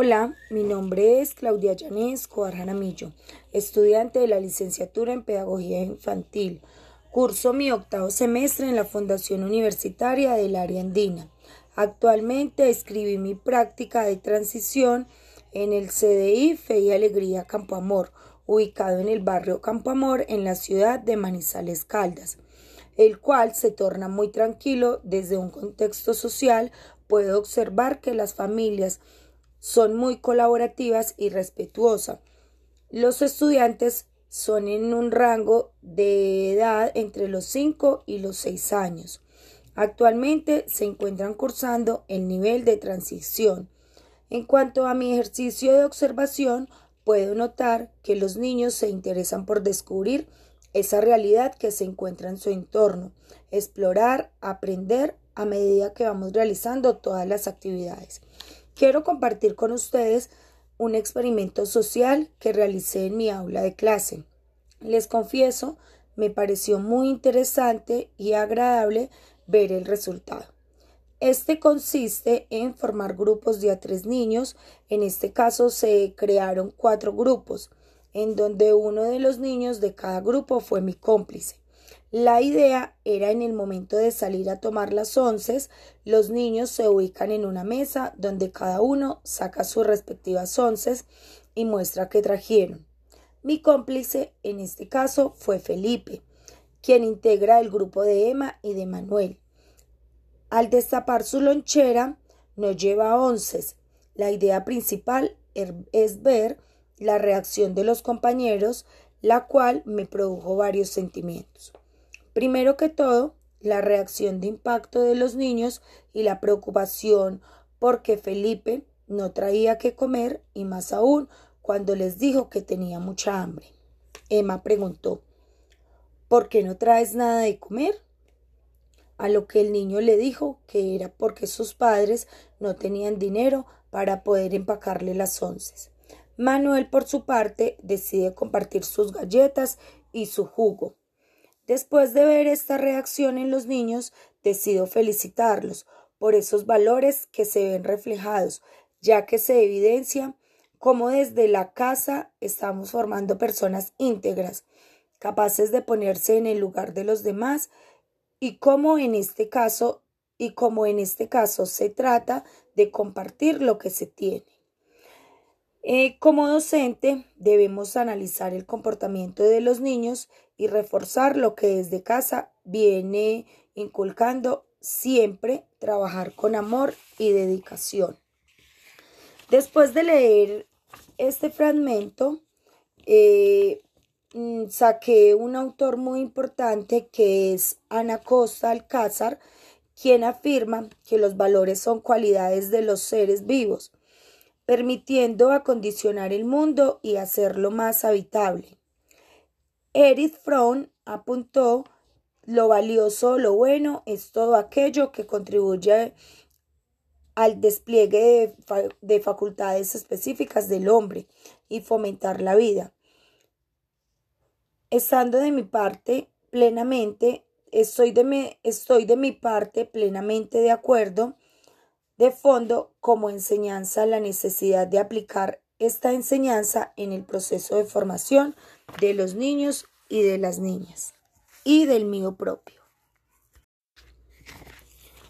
Hola, mi nombre es Claudia Yanés Escobar estudiante de la licenciatura en Pedagogía Infantil. Curso mi octavo semestre en la Fundación Universitaria del Área Andina. Actualmente escribí mi práctica de transición en el CDI Fe y Alegría Campo Amor, ubicado en el barrio Campo Amor en la ciudad de Manizales Caldas, el cual se torna muy tranquilo desde un contexto social. Puedo observar que las familias son muy colaborativas y respetuosas. Los estudiantes son en un rango de edad entre los 5 y los 6 años. Actualmente se encuentran cursando el nivel de transición. En cuanto a mi ejercicio de observación, puedo notar que los niños se interesan por descubrir esa realidad que se encuentra en su entorno, explorar, aprender a medida que vamos realizando todas las actividades. Quiero compartir con ustedes un experimento social que realicé en mi aula de clase. Les confieso, me pareció muy interesante y agradable ver el resultado. Este consiste en formar grupos de a tres niños. En este caso se crearon cuatro grupos, en donde uno de los niños de cada grupo fue mi cómplice. La idea era en el momento de salir a tomar las once, los niños se ubican en una mesa donde cada uno saca sus respectivas once y muestra que trajeron. Mi cómplice en este caso fue Felipe, quien integra el grupo de Emma y de Manuel. Al destapar su lonchera, no lleva once. La idea principal er, es ver la reacción de los compañeros, la cual me produjo varios sentimientos. Primero que todo, la reacción de impacto de los niños y la preocupación porque Felipe no traía que comer y más aún cuando les dijo que tenía mucha hambre. Emma preguntó ¿Por qué no traes nada de comer? A lo que el niño le dijo que era porque sus padres no tenían dinero para poder empacarle las once. Manuel, por su parte, decide compartir sus galletas y su jugo. Después de ver esta reacción en los niños, decido felicitarlos por esos valores que se ven reflejados, ya que se evidencia cómo desde la casa estamos formando personas íntegras, capaces de ponerse en el lugar de los demás y cómo en este caso y como en este caso se trata de compartir lo que se tiene. Eh, como docente debemos analizar el comportamiento de los niños y reforzar lo que desde casa viene inculcando siempre trabajar con amor y dedicación. Después de leer este fragmento, eh, mm, saqué un autor muy importante que es Ana Costa Alcázar, quien afirma que los valores son cualidades de los seres vivos, permitiendo acondicionar el mundo y hacerlo más habitable. Erich Fromm apuntó lo valioso, lo bueno es todo aquello que contribuye al despliegue de, facultades específicas del hombre y fomentar la vida. Estando de mi parte plenamente, estoy de, estoy de mi parte plenamente de acuerdo de fondo como enseñanza la necesidad de aplicar esta enseñanza en el proceso de formación de los niños y de las niñas y del mío propio.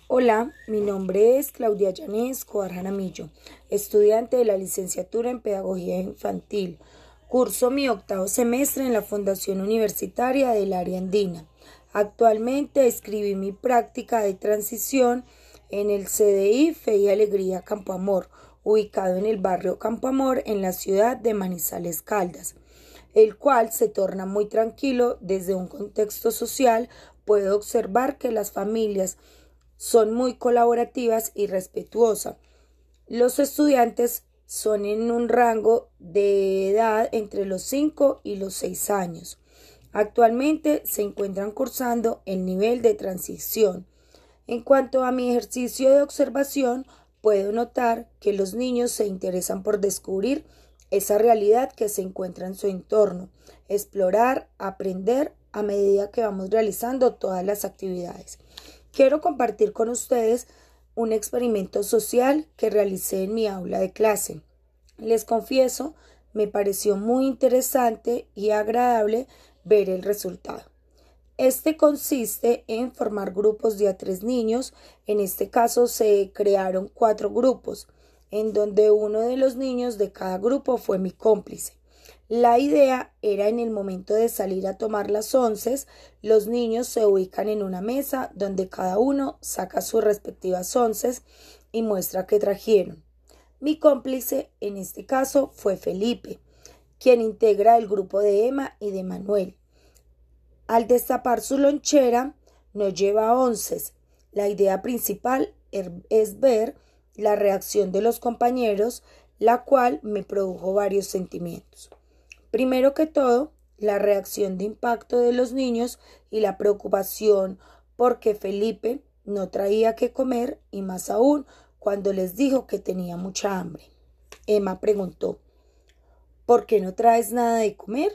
Hola, mi nombre es Claudia Yanés Jaramillo, estudiante de la licenciatura en Pedagogía Infantil. Curso mi octavo semestre en la Fundación Universitaria del Área Andina. Actualmente escribí mi práctica de transición en el CDI Fe y Alegría Campo Amor, ubicado en el barrio Campo Amor en la ciudad de Manizales Caldas, el cual se torna muy tranquilo desde un contexto social. Puedo observar que las familias son muy colaborativas y respetuosas. Los estudiantes son en un rango de edad entre los 5 y los 6 años. Actualmente se encuentran cursando el nivel de transición. En cuanto a mi ejercicio de observación, puedo notar que los niños se interesan por descubrir esa realidad que se encuentra en su entorno, explorar, aprender a medida que vamos realizando todas las actividades. Quiero compartir con ustedes un experimento social que realicé en mi aula de clase. Les confieso, me pareció muy interesante y agradable ver el resultado. Este consiste en formar grupos de a tres niños. En este caso se crearon cuatro grupos, en donde uno de los niños de cada grupo fue mi cómplice. La idea era en el momento de salir a tomar las once, los niños se ubican en una mesa donde cada uno saca sus respectivas once y muestra que trajeron. Mi cómplice en este caso fue Felipe, quien integra el grupo de Emma y de Manuel. Al destapar su lonchera, no lleva onces. La idea principal er, es ver la reacción de los compañeros, la cual me produjo varios sentimientos. Primero que todo, la reacción de impacto de los niños y la preocupación porque Felipe no traía que comer y más aún cuando les dijo que tenía mucha hambre. Emma preguntó ¿Por qué no traes nada de comer?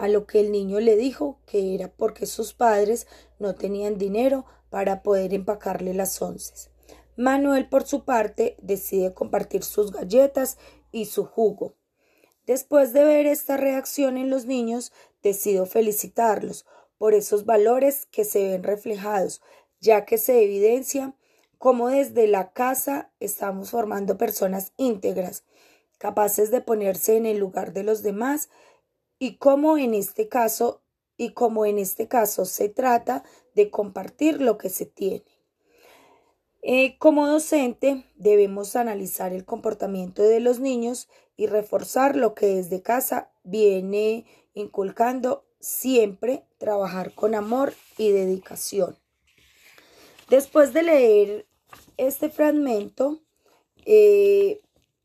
a lo que el niño le dijo que era porque sus padres no tenían dinero para poder empacarle las onces. Manuel, por su parte, decide compartir sus galletas y su jugo. Después de ver esta reacción en los niños, decido felicitarlos por esos valores que se ven reflejados, ya que se evidencia cómo desde la casa estamos formando personas íntegras, capaces de ponerse en el lugar de los demás y como en este caso y como en este caso se trata de compartir lo que se tiene. Eh, como docente debemos analizar el comportamiento de los niños y reforzar lo que desde casa viene inculcando siempre trabajar con amor y dedicación. Después de leer este fragmento, eh,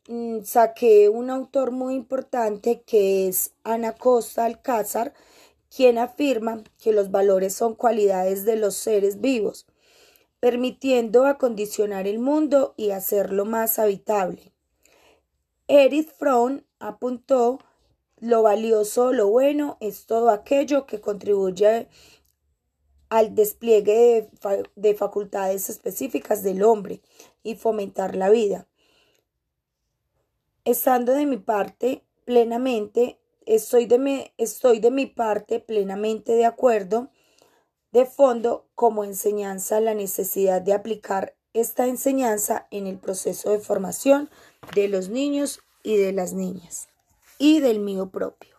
Mm, saqué un autor muy importante que es Ana Costa Alcázar, quien afirma que los valores son cualidades de los seres vivos, permitiendo acondicionar el mundo y hacerlo más habitable. Erich Fromm apuntó lo valioso, lo bueno es todo aquello que contribuye al despliegue de, de facultades específicas del hombre y fomentar la vida estando de mi parte plenamente, estoy de, estoy de mi parte plenamente de acuerdo de fondo como enseñanza la necesidad de aplicar esta enseñanza en el proceso de formación de los niños y de las niñas y del mío propio.